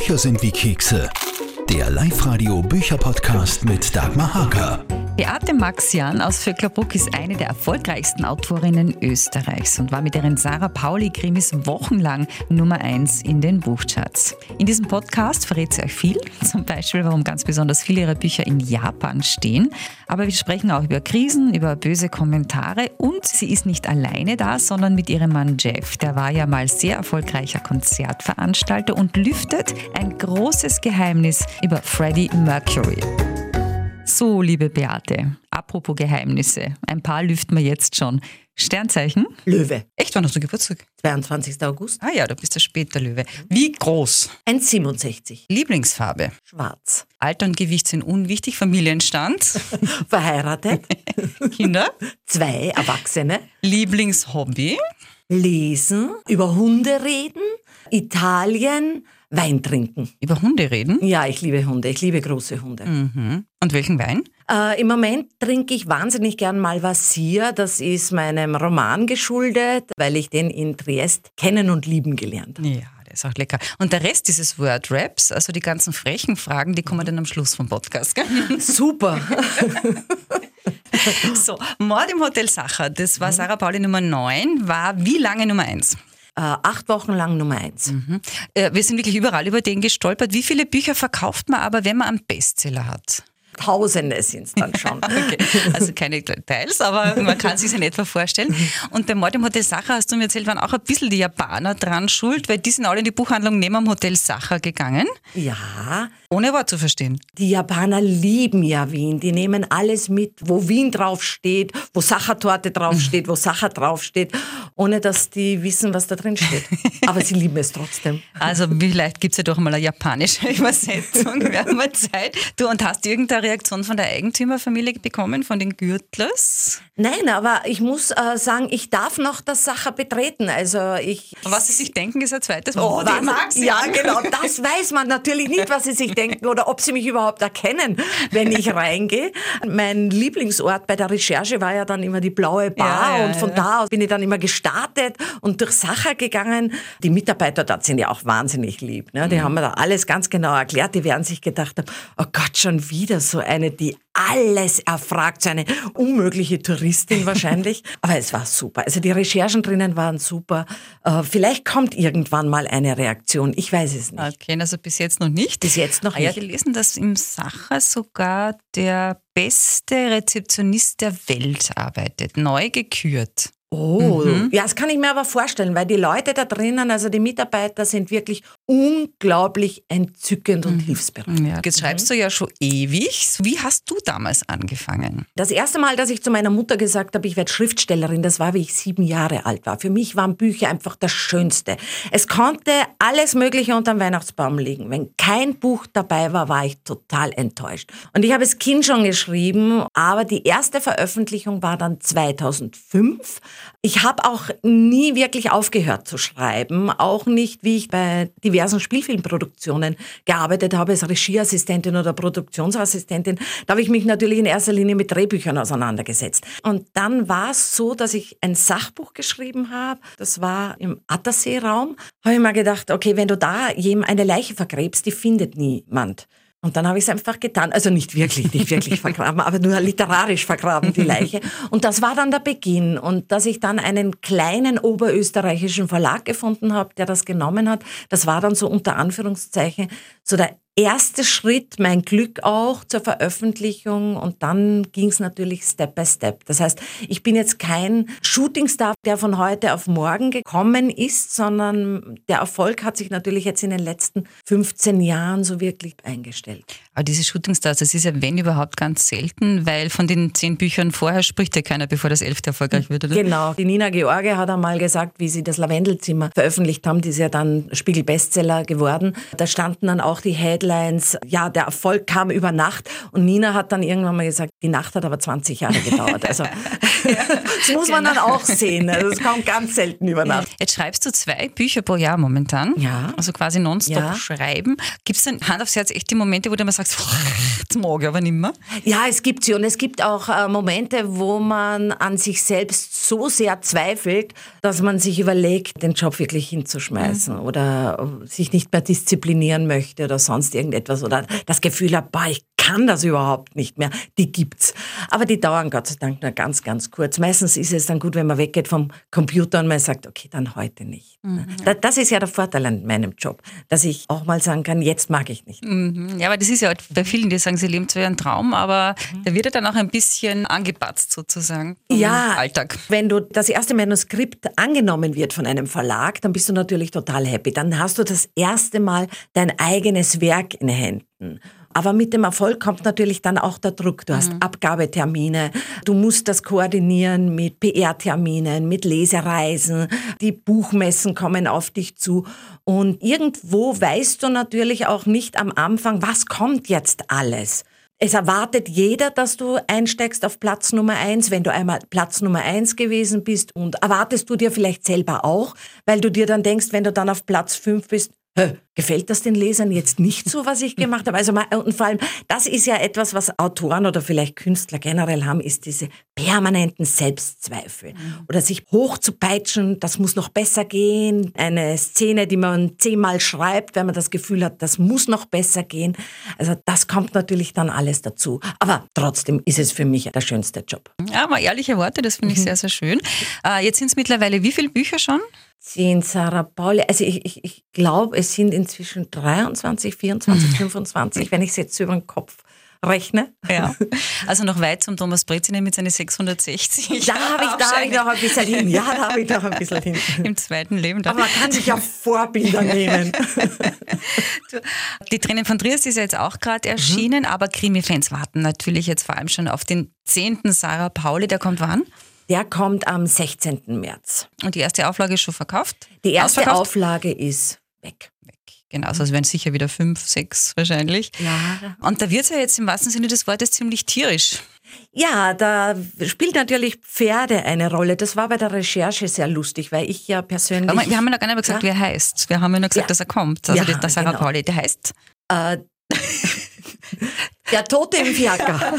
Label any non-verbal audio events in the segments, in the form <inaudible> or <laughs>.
Bücher sind wie Kekse. Der Live-Radio Bücherpodcast mit Dagmar Hager. Beate Maxian aus Vöcklerbruck ist eine der erfolgreichsten Autorinnen Österreichs und war mit ihren Sarah Pauli-Krimis wochenlang Nummer 1 in den Buchcharts. In diesem Podcast verrät sie euch viel, <laughs> zum Beispiel, warum ganz besonders viele ihrer Bücher in Japan stehen. Aber wir sprechen auch über Krisen, über böse Kommentare und sie ist nicht alleine da, sondern mit ihrem Mann Jeff. Der war ja mal sehr erfolgreicher Konzertveranstalter und lüftet ein großes Geheimnis über Freddie Mercury. So, liebe Beate, apropos Geheimnisse, ein paar lüften wir jetzt schon. Sternzeichen? Löwe, Echt, wann hast du Geburtstag? 22. August. Ah ja, du bist der später Löwe. Wie groß? 1,67. Lieblingsfarbe? Schwarz. Alter und Gewicht sind unwichtig. Familienstand? <laughs> Verheiratet. <laughs> Kinder? Zwei Erwachsene. Lieblingshobby? Lesen. Über Hunde reden. Italien. Wein trinken. Über Hunde reden? Ja, ich liebe Hunde. Ich liebe große Hunde. Mhm. Und welchen Wein? Äh, Im Moment trinke ich wahnsinnig gern Malvasier. Das ist meinem Roman geschuldet, weil ich den in Triest kennen und lieben gelernt habe. Ja, der ist auch lecker. Und der Rest dieses Word-Raps, also die ganzen frechen Fragen, die kommen dann am Schluss vom Podcast. Gell? <laughs> <laughs> Super. So, Mord im Hotel Sacher, das war Sarah Pauli Nummer 9, war wie lange Nummer 1? Äh, acht Wochen lang Nummer eins. Äh, wir sind wirklich überall über den gestolpert. Wie viele Bücher verkauft man aber, wenn man einen Bestseller hat? Tausende sind es dann schon. <laughs> Okay. Also keine Details, aber man kann sich in etwa vorstellen. Und bei Mord im Hotel Sacher hast du mir erzählt, waren auch ein bisschen die Japaner dran schuld, weil die sind alle in die Buchhandlung neben am Hotel Sacher gegangen, Ja, ohne Wort zu verstehen. die Japaner lieben ja Wien. Die nehmen alles mit, wo Wien draufsteht, wo Sachertorte draufsteht, wo Sacher draufsteht, ohne dass die wissen, was da drin steht. <laughs> Aber sie lieben es trotzdem. Also vielleicht gibt es ja doch mal eine japanische <laughs> Übersetzung. Wir haben mal Zeit. Du, und hast du irgendeine Reaktion von der Eigentümerfamilie bekommen, von den Gürtlers? Nein, aber ich muss äh, sagen, ich darf noch das Sacher betreten. Also ich Was sie sich denken, ist ein zweites. Oh, den mag sie. Ja, genau, das weiß man natürlich nicht, was sie sich denken <laughs> oder ob sie mich überhaupt erkennen, wenn ich <laughs> reingehe. Mein Lieblingsort bei der Recherche war ja dann immer die blaue Bar ja, und von ja. da aus bin ich dann immer gestartet und durch Sacher gegangen. Die Mitarbeiter dort sind ja auch wahnsinnig lieb. Ne? Die Mhm. haben mir da alles ganz genau erklärt. Die werden sich gedacht haben, oh Gott, schon wieder so eine, die alles erfragt, so eine unmögliche Touristin wahrscheinlich. <laughs> Aber es war super. Also die Recherchen drinnen waren super. Äh, vielleicht kommt irgendwann mal eine Reaktion. Ich weiß es nicht. Okay, also bis jetzt noch nicht. Bis jetzt noch Ah, ja, nicht. gelesen, dass im Sacher sogar der beste Rezeptionist der Welt arbeitet, neu gekürt. Oh, Mhm. ja, das kann ich mir aber vorstellen, weil die Leute da drinnen, also die Mitarbeiter sind wirklich unglaublich entzückend Mhm. und hilfsbereit. Ja, jetzt schreibst du ja schon ewig. Wie hast du damals angefangen? Das erste Mal, dass ich zu meiner Mutter gesagt habe, ich werde Schriftstellerin, das war, wie ich sieben Jahre alt war. Für mich waren Bücher einfach das Schönste. Es konnte alles Mögliche unter dem Weihnachtsbaum liegen. Wenn kein Buch dabei war, war ich total enttäuscht. Und ich habe es Kind schon geschrieben, aber die erste Veröffentlichung war dann 2005. Ich habe auch nie wirklich aufgehört zu schreiben, auch nicht, wie ich bei diversen Spielfilmproduktionen gearbeitet habe als Regieassistentin oder Produktionsassistentin. Da habe ich mich natürlich in erster Linie mit Drehbüchern auseinandergesetzt. Und dann war es so, dass ich ein Sachbuch geschrieben habe. Das war im Attersee-Raum. Habe ich mir gedacht, okay, wenn du da jem eine Leiche vergräbst, die findet niemand. Und dann habe ich es einfach getan. Also nicht wirklich, nicht wirklich <laughs> vergraben, aber nur literarisch vergraben, die Leiche. Und das war dann der Beginn. Und dass ich dann einen kleinen oberösterreichischen Verlag gefunden habe, der das genommen hat, das war dann so unter Anführungszeichen so der erste Schritt, mein Glück auch zur Veröffentlichung. Und dann ging es natürlich Step by Step. Das heißt, ich bin jetzt kein Shootingstar, der von heute auf morgen gekommen ist, sondern der Erfolg hat sich natürlich jetzt in den letzten 15 Jahren so wirklich eingestellt. Aber diese Shootingstars, das ist ja, wenn überhaupt, ganz selten, weil von den zehn Büchern vorher spricht ja keiner, bevor das elfte erfolgreich wird, oder? Genau. Die Nina George hat einmal gesagt, wie sie das Lavendelzimmer veröffentlicht haben, die ist ja dann Spiegel-Bestseller geworden. Da standen dann auch die Headlines Deadlines. Ja, der Erfolg kam über Nacht und Nina hat dann irgendwann mal gesagt, die Nacht hat aber 20 Jahre gedauert. Also <laughs> das muss man dann genau. auch sehen. Also, das kommt ganz selten über Nacht. Jetzt schreibst du zwei Bücher pro Jahr momentan. Ja. Also quasi nonstop ja. schreiben. Gibt es denn Hand aufs Herz echt die Momente, wo du immer sagst, jetzt mag ich aber nicht mehr? Ja, es gibt sie und es gibt auch äh, Momente, wo man an sich selbst so sehr zweifelt, dass man sich überlegt, den Job wirklich hinzuschmeißen mhm. oder sich nicht mehr disziplinieren möchte oder sonst irgendetwas oder das Gefühl boah, ich kann das überhaupt nicht mehr. Die gibt's. Aber die dauern Gott sei Dank nur ganz, ganz kurz. Meistens ist es dann gut, wenn man weggeht vom Computer und man sagt, okay, dann heute nicht. Mhm. Das ist ja der Vorteil an meinem Job, dass ich auch mal sagen kann, jetzt mag ich nicht. Mhm. Ja, aber das ist ja bei vielen, die sagen, sie leben zwar ihren Traum, aber mhm. der wird ja dann auch ein bisschen angepatzt sozusagen ja, Alltag. Wenn du das erste Manuskript angenommen wird von einem Verlag, dann bist du natürlich total happy. Dann hast du das erste Mal dein eigenes Werk in Händen. Aber mit dem Erfolg kommt natürlich dann auch der Druck. Du hast mhm. Abgabetermine, du musst das koordinieren mit PR-Terminen, mit Lesereisen, die Buchmessen kommen auf dich zu. Und irgendwo weißt du natürlich auch nicht am Anfang, was kommt jetzt alles. Es erwartet jeder, dass du einsteigst auf Platz Nummer eins, wenn du einmal Platz Nummer eins gewesen bist. Und erwartest du dir vielleicht selber auch, weil du dir dann denkst, wenn du dann auf Platz fünf bist, gefällt das den Lesern jetzt nicht so, was ich gemacht habe? Also, und vor allem, das ist ja etwas, was Autoren oder vielleicht Künstler generell haben, ist diese permanenten Selbstzweifel. Mhm. Oder sich hochzupeitschen, das muss noch besser gehen. Eine Szene, die man zehnmal schreibt, wenn man das Gefühl hat, das muss noch besser gehen. Also, das kommt natürlich dann alles dazu. Aber trotzdem ist es für mich der schönste Job. Ja, aber ehrliche Worte, das finde ich mhm. sehr, sehr schön. Äh, jetzt sind es mittlerweile wie viele Bücher schon? Sind Sarah Pauli, also ich, ich, ich glaube, es sind inzwischen 23, 24, 25, wenn ich es jetzt über den Kopf rechne. Ja, <laughs> also noch weit zum Thomas Breziner mit seinen 660. Da habe ich, hab ich noch ein bisschen hin. Ja, da habe ich noch ein bisschen hin. <laughs> Im zweiten Leben. Aber man kann sich ja Vorbilder nehmen. <laughs> Die Tränen von Triest ist ja jetzt auch gerade erschienen, mhm. aber Krimi-Fans warten natürlich jetzt vor allem schon auf den 10. Sarah Pauli. Der kommt wann? Der kommt am 16. März. Und die erste Auflage ist schon verkauft? Die erste Auflage ist weg. Weg. Genau, also es werden sicher wieder fünf, sechs wahrscheinlich. Ja. Und da wird es ja jetzt im wahrsten Sinne des Wortes ziemlich tierisch. Ja, da spielt natürlich Pferde eine Rolle. Das war bei der Recherche sehr lustig, weil ich ja persönlich. Aber wir haben ja noch gar nicht gesagt, ja? wie er heißt. Wir haben ja nur gesagt, ja. dass er kommt. Also ja, der Sarah genau. Pauli, der heißt. Äh, <laughs> der Tote im Fiaker. <laughs>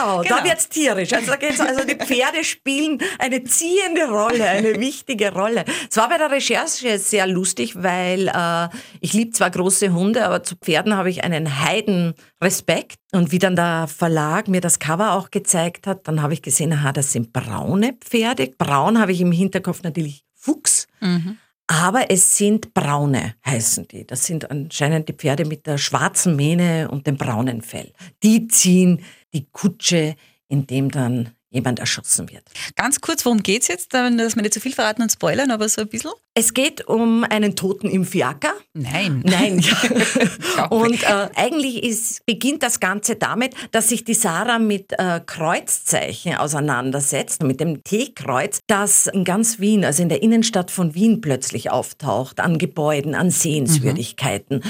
Genau, genau, da wird's tierisch. Also, da geht's, also die Pferde spielen eine ziehende Rolle, eine wichtige Rolle. Es war bei der Recherche sehr lustig, weil äh, ich liebe zwar große Hunde, aber zu Pferden habe ich einen heiden Respekt. Und wie dann der Verlag mir das Cover auch gezeigt hat, dann habe ich gesehen, aha, das sind braune Pferde. Braun habe ich im Hinterkopf natürlich Fuchs. Mhm. Aber es sind braune, heißen die. Das sind anscheinend die Pferde mit der schwarzen Mähne und dem braunen Fell. Die ziehen die Kutsche, in dem dann jemand erschossen wird. Ganz kurz, worum geht es jetzt, dass wir nicht zu viel verraten und spoilern, aber so ein bisschen? Es geht um einen Toten im Fiaker. Nein. Nein, <laughs> <laughs> und äh, eigentlich ist, beginnt das Ganze damit, dass sich die Sarah mit äh, Kreuzzeichen auseinandersetzt, mit dem T-Kreuz, das in ganz Wien, also in der Innenstadt von Wien plötzlich auftaucht, an Gebäuden, an Sehenswürdigkeiten.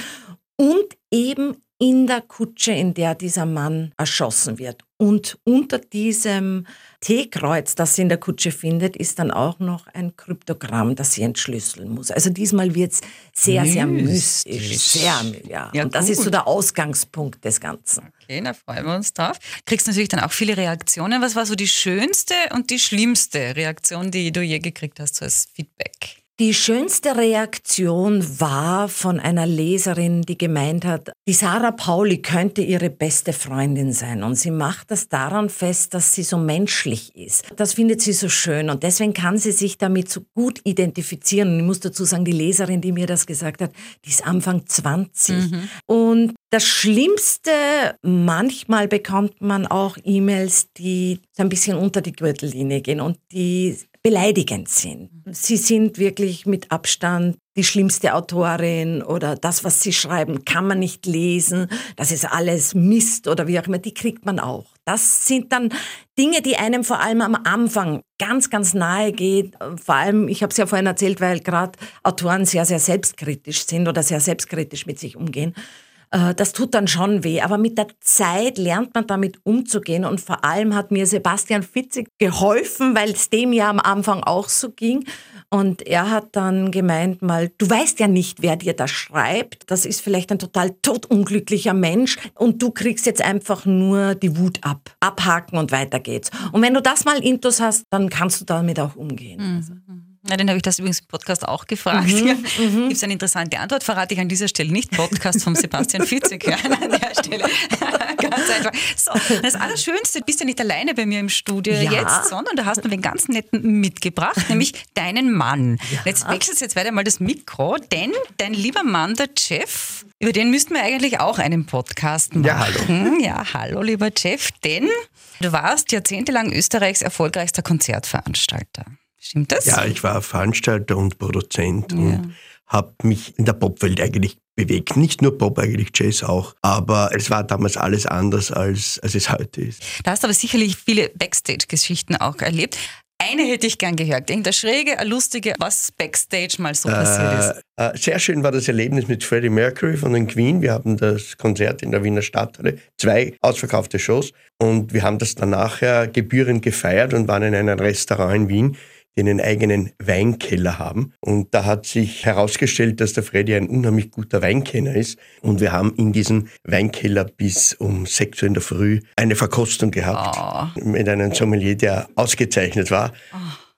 Mhm. Und eben in der Kutsche, in der dieser Mann erschossen wird. Und unter diesem T-Kreuz, das sie in der Kutsche findet, ist dann auch noch ein Kryptogramm, das sie entschlüsseln muss. Also diesmal wird es sehr, sehr mystisch. Sehr, ja. ja Und das gut. ist so der Ausgangspunkt des Ganzen. Okay, da freuen wir uns drauf. Kriegst natürlich dann auch viele Reaktionen. Was war so die schönste und die schlimmste Reaktion, die du je gekriegt hast so als Feedback? Die schönste Reaktion war von einer Leserin, die gemeint hat, die Sarah Pauli könnte ihre beste Freundin sein. Und sie macht das daran fest, dass sie so menschlich ist. Das findet sie so schön und deswegen kann sie sich damit so gut identifizieren. Und ich muss dazu sagen, die Leserin, die mir das gesagt hat, die ist Anfang 20. Mhm. Und das Schlimmste, manchmal bekommt man auch E-Mails, die so ein bisschen unter die Gürtellinie gehen und die beleidigend sind. Sie sind wirklich mit Abstand die schlimmste Autorin oder das, was sie schreiben, kann man nicht lesen, das ist alles Mist oder wie auch immer, die kriegt man auch. Das sind dann Dinge, die einem vor allem am Anfang ganz, ganz nahe geht. Vor allem, ich habe es ja vorhin erzählt, weil gerade Autoren sehr, sehr selbstkritisch sind oder sehr selbstkritisch mit sich umgehen. Äh, das tut dann schon weh. Aber mit der Zeit lernt man damit umzugehen. Und vor allem hat mir Sebastian Fitzig geholfen, weil es dem ja am Anfang auch so ging. Und er hat dann gemeint mal, du weißt ja nicht, wer dir das schreibt. Das ist vielleicht ein total totunglücklicher Mensch und du kriegst jetzt einfach nur die Wut ab. Abhaken und weiter geht's. Und wenn du das mal intus hast, dann kannst du damit auch umgehen. Mhm. Ja, den habe ich das übrigens im Podcast auch gefragt. Mhm, ja. mhm. Gibt es eine interessante Antwort? Verrate ich an dieser Stelle nicht. Podcast vom Sebastian Fitzek hören an der Stelle. <laughs> ganz einfach. So, das Allerschönste, du bist ja nicht alleine bei mir im Studio ja. jetzt, sondern du hast mir den ganz netten mitgebracht, nämlich deinen Mann. Ja. Jetzt wechselst du jetzt weiter mal das Mikro, denn dein lieber Mann, der Jeff, über den müssten wir eigentlich auch einen Podcast machen. Ja, hallo. Ja, hallo, lieber Jeff, denn du warst jahrzehntelang Österreichs erfolgreichster Konzertveranstalter. Stimmt das? Ja, ich war Veranstalter und Produzent ja. und habe mich in der Popwelt eigentlich bewegt. Nicht nur Pop, eigentlich Jazz auch. Aber es war damals alles anders, als, als es heute ist. Da hast du aber sicherlich viele Backstage-Geschichten auch erlebt. Eine hätte ich gern gehört. Irgendeine schräge, lustige, was Backstage mal so passiert ist. Äh, äh, sehr schön war das Erlebnis mit Freddie Mercury von den Queen. Wir haben das Konzert in der Wiener Stadthalle, zwei ausverkaufte Shows. Und wir haben das dann nachher gebührend gefeiert und waren in einem Restaurant in Wien die einen eigenen Weinkeller haben. Und da hat sich herausgestellt, dass der Freddy ein unheimlich guter Weinkenner ist. Und wir haben in diesem Weinkeller bis um 6 Uhr in der Früh eine Verkostung gehabt oh. mit einem Sommelier, der ausgezeichnet war.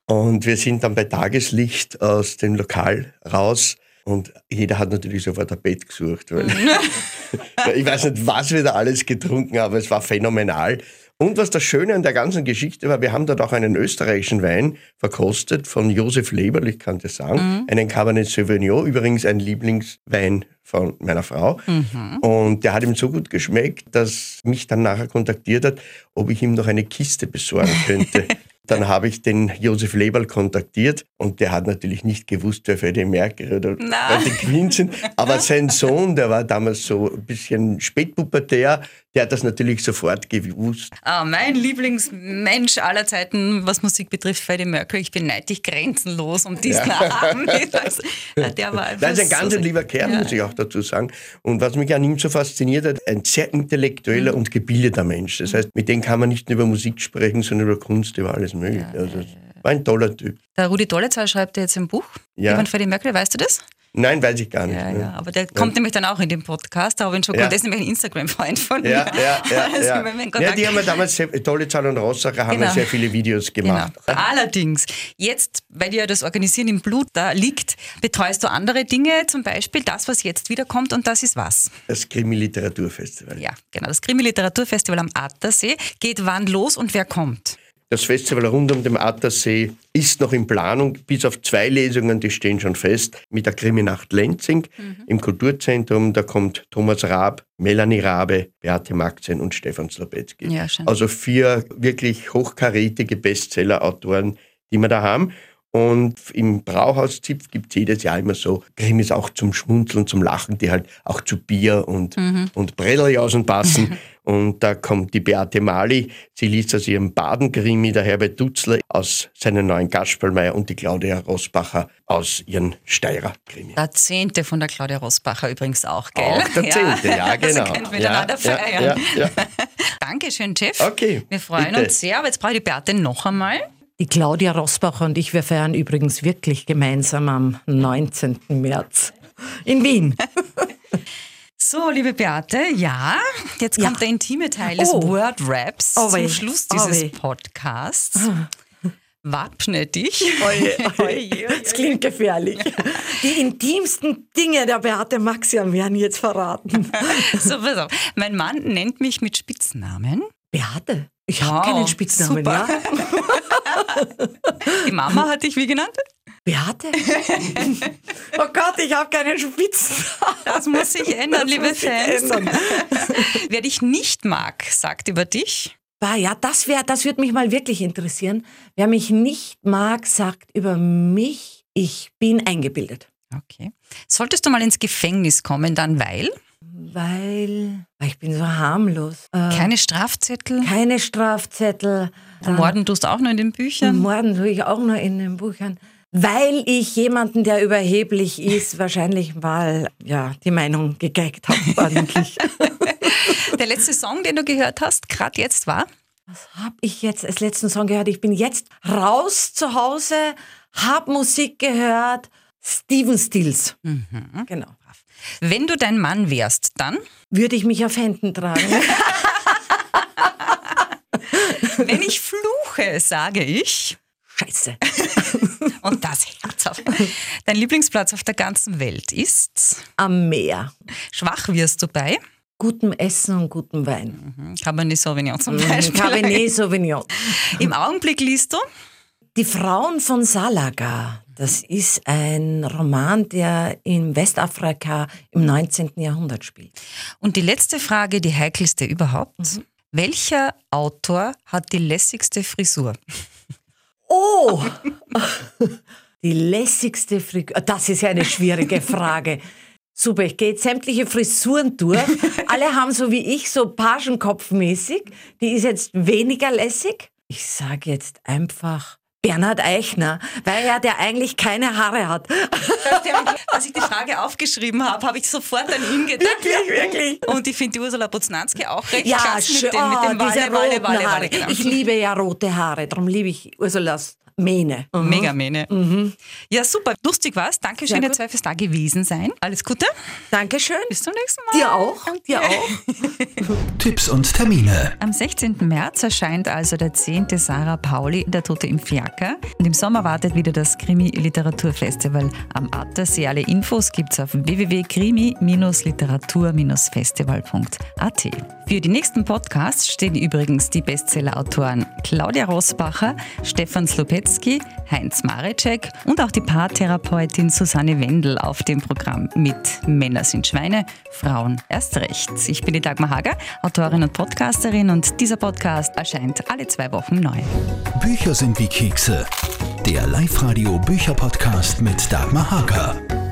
Oh. Und wir sind dann bei Tageslicht aus dem Lokal raus und jeder hat natürlich sofort ein Bett gesucht. Weil <laughs> <laughs> ich weiß nicht, was wir da alles getrunken haben, es war phänomenal. Und was das Schöne an der ganzen Geschichte war, wir haben dort auch einen österreichischen Wein verkostet von Josef Leberl, ich kann das sagen, mhm. einen Cabernet Sauvignon, übrigens ein Lieblingswein von meiner Frau. Mhm. Und der hat ihm so gut geschmeckt, dass mich dann nachher kontaktiert hat, ob ich ihm noch eine Kiste besorgen könnte. <laughs> Dann habe ich den Josef Leberl kontaktiert und der hat natürlich nicht gewusst, wer Freddie Mercury oder die Queen sind. Aber sein Sohn, der war damals so ein bisschen spätpubertär, der hat das natürlich sofort gewusst. Ah, mein Lieblingsmensch aller Zeiten, was Musik betrifft, Freddie Mercury. Ich beneide dich grenzenlos um diesen ja. Abend. <laughs> der war das ist ein ganz so lieber Kerl, ja. muss ich auch dazu sagen. Und was mich an ihm so fasziniert hat, ein sehr intellektueller mhm. und gebildeter Mensch. Das heißt, mit dem kann man nicht nur über Musik sprechen, sondern über Kunst, über alles Mögliche. Ja, also, war ein toller Typ. Der Rudi Dollezahl schreibt jetzt ein Buch ja. über Freddie Mercury, weißt du das? Nein, weiß ich gar nicht. Ja, ne? ja, aber der kommt nämlich dann auch in den Podcast, da habe ich schon ja. der ist nämlich ein Instagram-Freund von mir. Ja, ja, ja. <laughs> Also ja. ja die haben ja damals, sehr, Tolle Zahl und Rossacher haben genau. ja sehr viele Videos gemacht. Genau. Allerdings, jetzt, weil dir das Organisieren im Blut da liegt, betreust du andere Dinge, zum Beispiel das, was jetzt wiederkommt und das ist was? Das Krimi-Literaturfestival. Ja, genau. Das Krimi-Literaturfestival am Attersee geht wann los und wer kommt? Das Festival rund um den Attersee ist noch in Planung, bis auf zwei Lesungen, die stehen schon fest, mit der Kriminacht Lenzing mhm. im Kulturzentrum. Da kommt Thomas Raab, Melanie Rabe, Beate Maxen und Stefan Slobetzky. Ja, also vier wirklich hochkarätige Bestseller-Autoren, die wir da haben. Und im Brauhaus-Zipf gibt es jedes Jahr immer so Krimis auch zum Schmunzeln, zum Lachen, die halt auch zu Bier und, mhm. und Bretteljausen passen. <laughs> und da kommt die Beate Mali, sie liest aus ihrem Baden-Krimi, der Herbert Dutzler aus seinem neuen Gaspelmeier und die Claudia Rosbacher aus ihren Steirer-Krimi. Der Zehnte von der Claudia Rosbacher übrigens auch, gell? Auch der <laughs> Zehnte, ja, ja genau. Also können wir miteinander ja, feiern. Ja, ja, <laughs> Dankeschön, Jeff. Okay. Wir freuen bitte. uns sehr, aber jetzt brauche ich die Beate noch einmal. Die Claudia Rosbacher und ich, wir feiern übrigens wirklich gemeinsam am 19. März in Wien. <laughs> So, liebe Beate, ja, jetzt kommt ja. der intime Teil des oh. Word Raps oh zum Schluss dieses oh Podcasts. Wappne dich. Oje, oje, <laughs> das klingt gefährlich. Die intimsten Dinge der Beate Maxian werden jetzt verraten. <laughs> So, pass auf. Mein Mann nennt mich mit Spitznamen. Beate? Ich habe keinen Spitznamen, Super. ja. <laughs> Die Mama hat dich wie genannt? Beate? <laughs> oh Gott, ich habe keinen Spitznamen. Das muss sich ändern, das liebe Fans. Ändern. <laughs> Wer dich nicht mag, sagt über dich. Ja, das, das würde mich mal wirklich interessieren. Wer mich nicht mag, sagt über mich, ich bin eingebildet. Okay. Solltest du mal ins Gefängnis kommen, dann weil? Weil, weil ich bin so harmlos. Äh, Keine Strafzettel? keine Strafzettel. Dann- Morden tust du auch nur in den Büchern? Morden tue ich auch nur in den Büchern. Weil ich jemanden, der überheblich ist, <laughs> wahrscheinlich mal ja, die Meinung gegeckt habe, ordentlich. <laughs> Der letzte Song, den du gehört hast, gerade jetzt war? Was habe ich jetzt als letzten Song gehört? Ich bin jetzt raus zu Hause, hab Musik gehört. Steven Stills. Genau. Wenn du dein Mann wärst, dann? Würde ich mich auf Händen tragen. <laughs> Wenn ich fluche, sage ich. Scheiße. <laughs> Und das herzhaft. Dein Lieblingsplatz auf der ganzen Welt ist? Am Meer. Schwach wirst du bei? Gutem Essen und gutem Wein. Cabernet Sauvignon zum Beispiel. Cabernet Sauvignon. Im Augenblick liest du? Die Frauen von Salaga. Das ist ein Roman, der in Westafrika im 19. Jahrhundert spielt. Und die letzte Frage, die heikelste überhaupt. Welcher Autor hat die lässigste Frisur? Oh! <laughs> Die lässigste Frisur. Das ist ja eine schwierige <laughs> Frage. Super, ich gehe jetzt sämtliche Frisuren durch. Alle haben so wie ich, so Pagenkopfmäßig. Die ist jetzt weniger lässig. Ich sage jetzt einfach Bernhard Eichner, weil er der eigentlich keine Haare hat. Als ich die Frage aufgeschrieben habe, habe ich sofort an ihn gedacht. Wirklich, wirklich. Und ich finde die Ursula Poznanski auch recht Ja, klasse schön. mit dem, mit dem oh, diese Walle, Walle, roten Walle, Haare. Walle. Genau. Ich liebe ja rote Haare, darum liebe ich Ursulas Mähne. Mega Mähne. Ja, super. Lustig war's. Danke Sehr schön, ihr gut. zwei, fürs da gewesen sein. Alles Gute. Dankeschön. Bis zum nächsten Mal. Dir auch. Dir auch. <laughs> Tipps und Termine. Am 16. März erscheint also der 10. Sarah Pauli, Der Tote im Fiaker. Und im Sommer wartet wieder das Krimi-Literaturfestival am Attersee. Alle Infos gibt's auf www.krimi-literatur-festival.at. Für die nächsten Podcasts stehen übrigens die Bestseller-Autoren Claudia Rosbacher, Stefan Slopetzky, Heinz Marecek und auch die Paartherapeutin Susanne Wendel auf dem Programm mit Männer sind Schweine, Frauen erst recht. Ich bin die Dagmar Hager, Autorin und Podcasterin und dieser Podcast erscheint alle zwei Wochen neu. Bücher sind wie Kekse. Der Live-Radio Bücherpodcast mit Dagmar Hager.